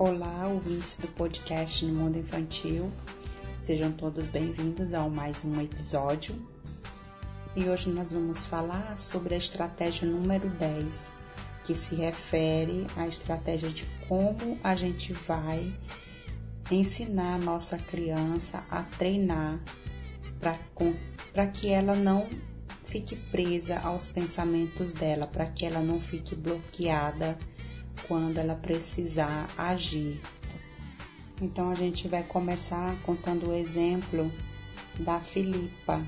Olá, ouvintes do podcast No Mundo Infantil. Sejam todos bem-vindos ao mais um episódio. E hoje nós vamos falar sobre a estratégia número 10, que se refere à estratégia de como a gente vai ensinar a nossa criança a treinar para que ela não fique presa aos pensamentos dela, para que ela não fique bloqueada quando ela precisar agir. Então a gente vai começar contando o exemplo da Filipa.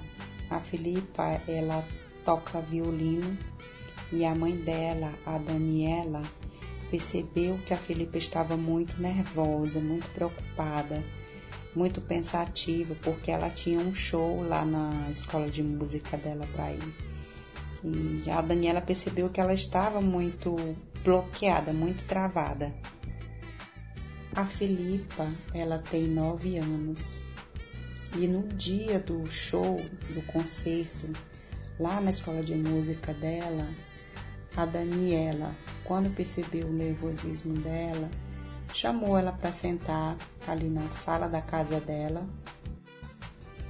A Filipa, ela toca violino e a mãe dela, a Daniela, percebeu que a Filipa estava muito nervosa, muito preocupada, muito pensativa, porque ela tinha um show lá na escola de música dela para ir. E a Daniela percebeu que ela estava muito bloqueada, muito travada. A Filipa, ela tem nove anos e no dia do show, do concerto, lá na escola de música dela, a Daniela, quando percebeu o nervosismo dela, chamou ela para sentar ali na sala da casa dela.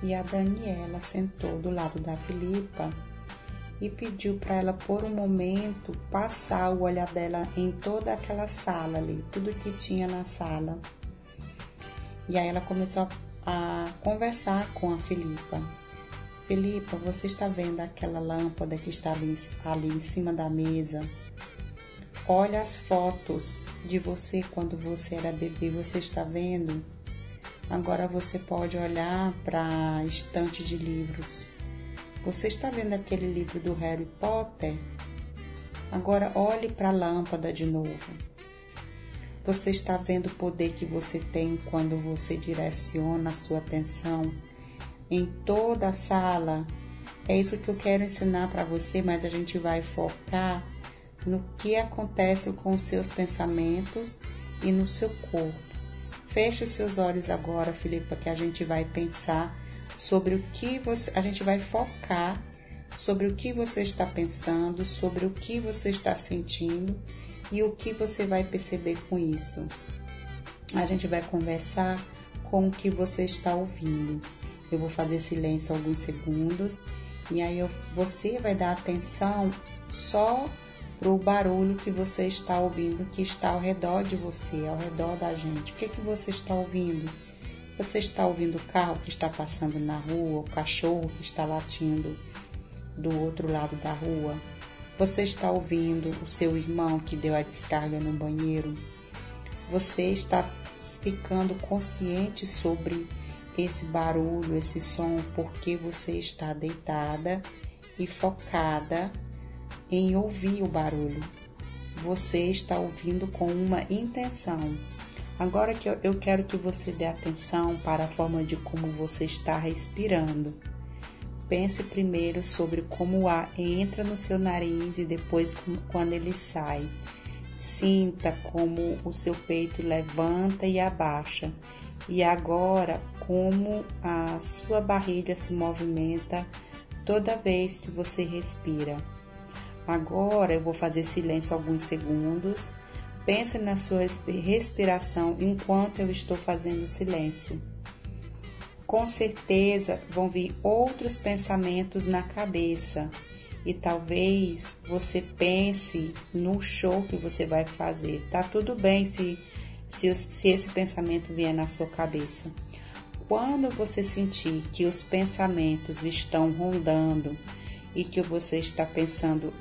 E a Daniela sentou do lado da Filipa e pediu para ela por um momento passar o olhar dela em toda aquela sala ali, tudo que tinha na sala. E aí ela começou a, a conversar com a Filipa. Filipa, você está vendo aquela lâmpada que está ali, ali em cima da mesa? Olha as fotos de você quando você era bebê, você está vendo? Agora você pode olhar para a estante de livros você está vendo aquele livro do Harry Potter? Agora olhe para a lâmpada de novo. Você está vendo o poder que você tem quando você direciona a sua atenção em toda a sala? É isso que eu quero ensinar para você, mas a gente vai focar no que acontece com os seus pensamentos e no seu corpo. Feche os seus olhos agora, Filipa, que a gente vai pensar sobre o que você, a gente vai focar sobre o que você está pensando, sobre o que você está sentindo e o que você vai perceber com isso. A gente vai conversar com o que você está ouvindo. Eu vou fazer silêncio alguns segundos e aí eu, você vai dar atenção só para o barulho que você está ouvindo, que está ao redor de você, ao redor da gente. O que, que você está ouvindo? Você está ouvindo o carro que está passando na rua, o cachorro que está latindo do outro lado da rua? Você está ouvindo o seu irmão que deu a descarga no banheiro? Você está ficando consciente sobre esse barulho, esse som, porque você está deitada e focada em ouvir o barulho. Você está ouvindo com uma intenção. Agora que eu quero que você dê atenção para a forma de como você está respirando. Pense primeiro sobre como o ar entra no seu nariz e depois quando ele sai. Sinta como o seu peito levanta e abaixa. E agora, como a sua barriga se movimenta toda vez que você respira. Agora eu vou fazer silêncio alguns segundos Pense na sua respiração enquanto eu estou fazendo silêncio. Com certeza vão vir outros pensamentos na cabeça e talvez você pense no show que você vai fazer. Tá tudo bem se, se, se esse pensamento vier na sua cabeça. Quando você sentir que os pensamentos estão rondando e que você está pensando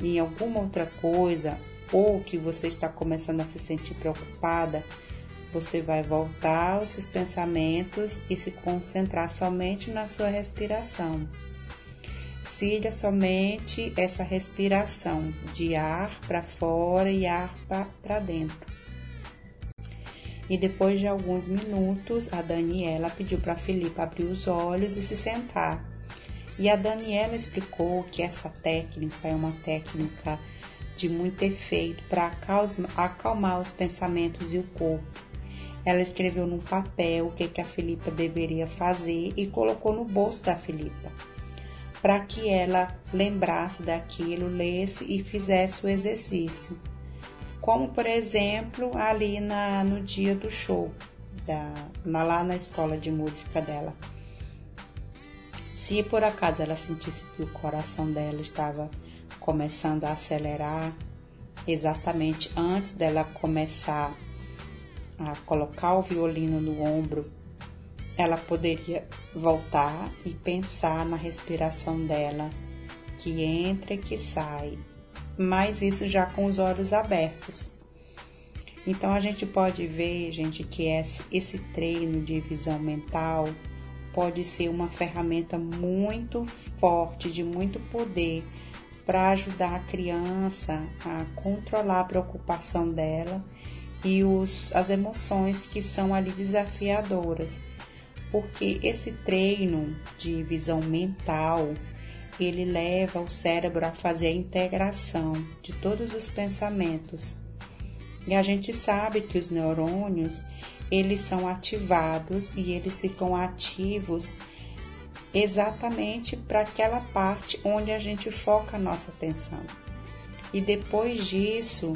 em alguma outra coisa ou que você está começando a se sentir preocupada, você vai voltar aos seus pensamentos e se concentrar somente na sua respiração. Siga somente essa respiração de ar para fora e ar para dentro. E depois de alguns minutos, a Daniela pediu para Felipe abrir os olhos e se sentar. E a Daniela explicou que essa técnica é uma técnica de muito efeito para acalmar os pensamentos e o corpo. Ela escreveu num papel o que, a Filipa deveria fazer e colocou no bolso da Filipa, para que ela lembrasse daquilo, lesse e fizesse o exercício. como por exemplo ali na, no dia do show, da, na, lá na escola de música dela. Se por acaso ela sentisse que o coração dela estava começando a acelerar, exatamente antes dela começar a colocar o violino no ombro, ela poderia voltar e pensar na respiração dela, que entra e que sai, mas isso já com os olhos abertos. Então a gente pode ver, gente, que esse treino de visão mental pode ser uma ferramenta muito forte, de muito poder para ajudar a criança a controlar a preocupação dela e os, as emoções que são ali desafiadoras. Porque esse treino de visão mental, ele leva o cérebro a fazer a integração de todos os pensamentos. E a gente sabe que os neurônios, eles são ativados e eles ficam ativos exatamente para aquela parte onde a gente foca a nossa atenção. E depois disso,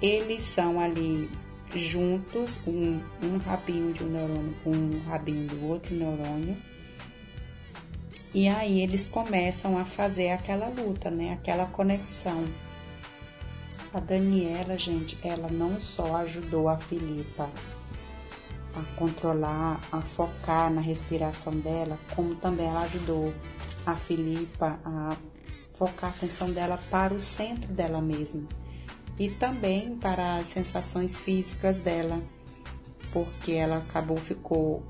eles são ali juntos, um, um rabinho de um neurônio com um rabinho do outro neurônio. E aí eles começam a fazer aquela luta, né? Aquela conexão. A Daniela, gente, ela não só ajudou a Filipa a controlar, a focar na respiração dela, como também ela ajudou a Filipa a focar a atenção dela para o centro dela mesma e também para as sensações físicas dela, porque ela acabou ficou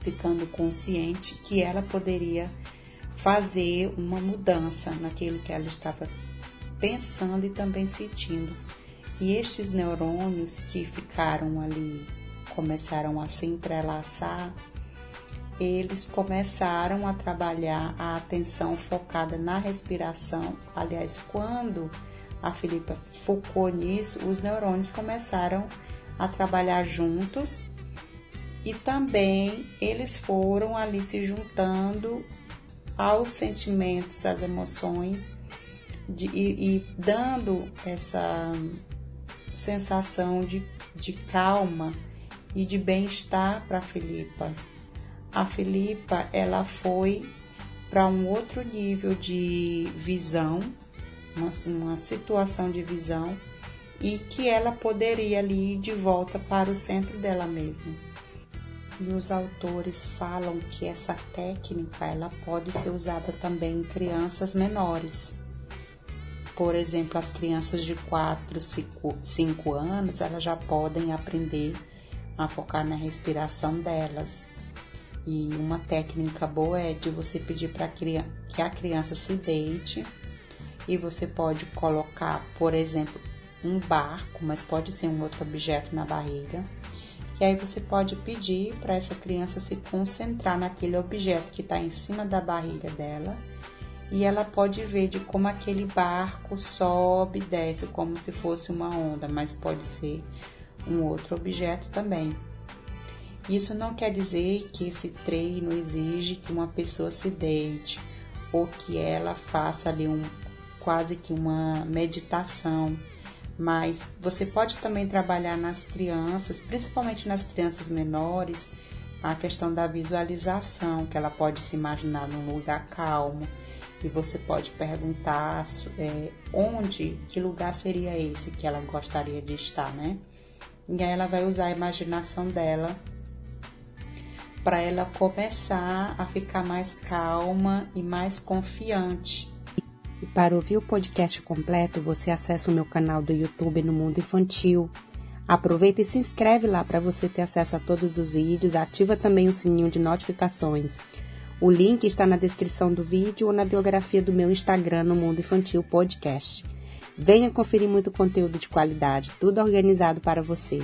ficando consciente que ela poderia fazer uma mudança naquilo que ela estava pensando e também sentindo. E estes neurônios que ficaram ali começaram a se entrelaçar, eles começaram a trabalhar a atenção focada na respiração. Aliás, quando a Filipa focou nisso, os neurônios começaram a trabalhar juntos e também eles foram ali se juntando aos sentimentos, às emoções de, e, e dando essa sensação de, de calma e de bem-estar para Filipa. A Filipa ela foi para um outro nível de visão, uma, uma situação de visão e que ela poderia ali ir de volta para o centro dela mesma. E os autores falam que essa técnica ela pode ser usada também em crianças menores. Por exemplo, as crianças de 4, 5 anos, elas já podem aprender a focar na respiração delas. E uma técnica boa é de você pedir para que a criança se deite e você pode colocar, por exemplo, um barco, mas pode ser um outro objeto na barriga. E aí você pode pedir para essa criança se concentrar naquele objeto que está em cima da barriga dela e ela pode ver de como aquele barco sobe e desce como se fosse uma onda, mas pode ser um outro objeto também. Isso não quer dizer que esse treino exige que uma pessoa se deite ou que ela faça ali um quase que uma meditação, mas você pode também trabalhar nas crianças, principalmente nas crianças menores, a questão da visualização, que ela pode se imaginar num lugar calmo e você pode perguntar é, onde, que lugar seria esse que ela gostaria de estar, né? E aí ela vai usar a imaginação dela para ela começar a ficar mais calma e mais confiante. E para ouvir o podcast completo, você acessa o meu canal do YouTube no Mundo Infantil. Aproveita e se inscreve lá para você ter acesso a todos os vídeos. Ativa também o sininho de notificações. O link está na descrição do vídeo ou na biografia do meu Instagram no Mundo Infantil Podcast. Venha conferir muito conteúdo de qualidade, tudo organizado para você.